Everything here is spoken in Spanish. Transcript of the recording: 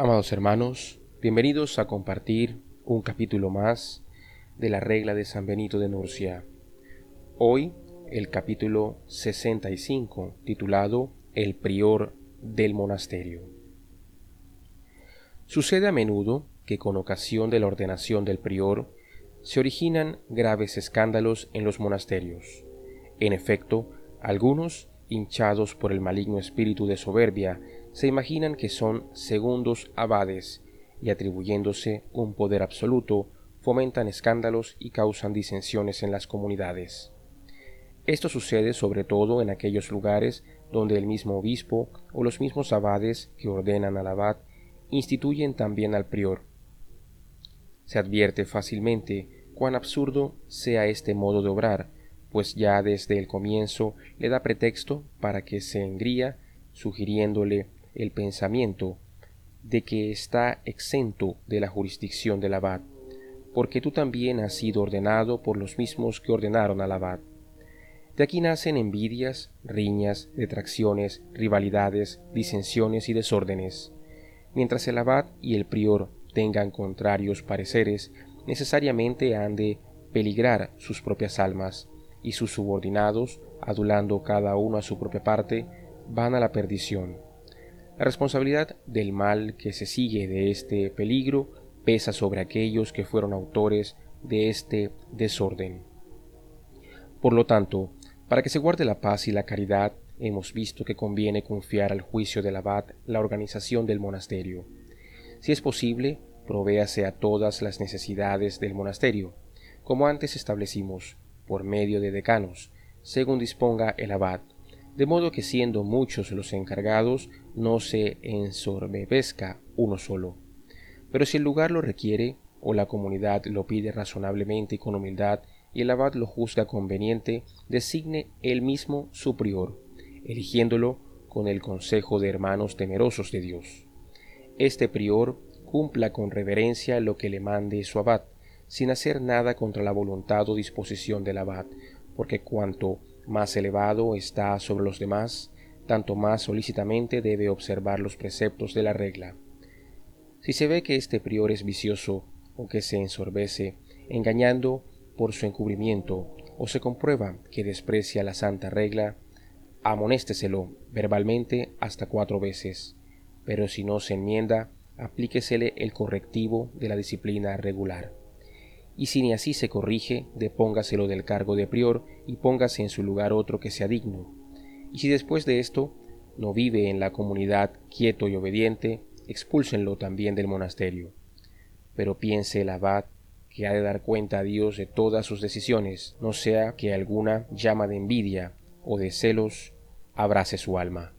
Amados hermanos, bienvenidos a compartir un capítulo más de la regla de San Benito de Nurcia. Hoy el capítulo 65 titulado El prior del monasterio. Sucede a menudo que con ocasión de la ordenación del prior se originan graves escándalos en los monasterios. En efecto, algunos, hinchados por el maligno espíritu de soberbia, se imaginan que son segundos abades y atribuyéndose un poder absoluto, fomentan escándalos y causan disensiones en las comunidades. Esto sucede sobre todo en aquellos lugares donde el mismo obispo o los mismos abades que ordenan al abad instituyen también al prior. Se advierte fácilmente cuán absurdo sea este modo de obrar, pues ya desde el comienzo le da pretexto para que se engría, sugiriéndole el pensamiento de que está exento de la jurisdicción del abad, porque tú también has sido ordenado por los mismos que ordenaron al abad. De aquí nacen envidias, riñas, detracciones, rivalidades, disensiones y desórdenes. Mientras el abad y el prior tengan contrarios pareceres, necesariamente han de peligrar sus propias almas, y sus subordinados, adulando cada uno a su propia parte, van a la perdición. La responsabilidad del mal que se sigue de este peligro pesa sobre aquellos que fueron autores de este desorden. Por lo tanto, para que se guarde la paz y la caridad, hemos visto que conviene confiar al juicio del abad la organización del monasterio. Si es posible, provéase a todas las necesidades del monasterio, como antes establecimos, por medio de decanos, según disponga el abad, de modo que siendo muchos los encargados, no se ensorbebezca uno solo. Pero si el lugar lo requiere, o la comunidad lo pide razonablemente y con humildad, y el abad lo juzga conveniente, designe él mismo su prior, eligiéndolo con el consejo de hermanos temerosos de Dios. Este prior cumpla con reverencia lo que le mande su abad, sin hacer nada contra la voluntad o disposición del abad, porque cuanto más elevado está sobre los demás, tanto más solícitamente debe observar los preceptos de la regla. Si se ve que este prior es vicioso o que se ensorbece, engañando por su encubrimiento, o se comprueba que desprecia la santa regla, amonésteselo verbalmente hasta cuatro veces, pero si no se enmienda, aplíquesele el correctivo de la disciplina regular y si ni así se corrige, depóngaselo del cargo de prior y póngase en su lugar otro que sea digno. Y si después de esto no vive en la comunidad quieto y obediente, expúlsenlo también del monasterio. Pero piense el abad que ha de dar cuenta a Dios de todas sus decisiones, no sea que alguna llama de envidia o de celos abrace su alma.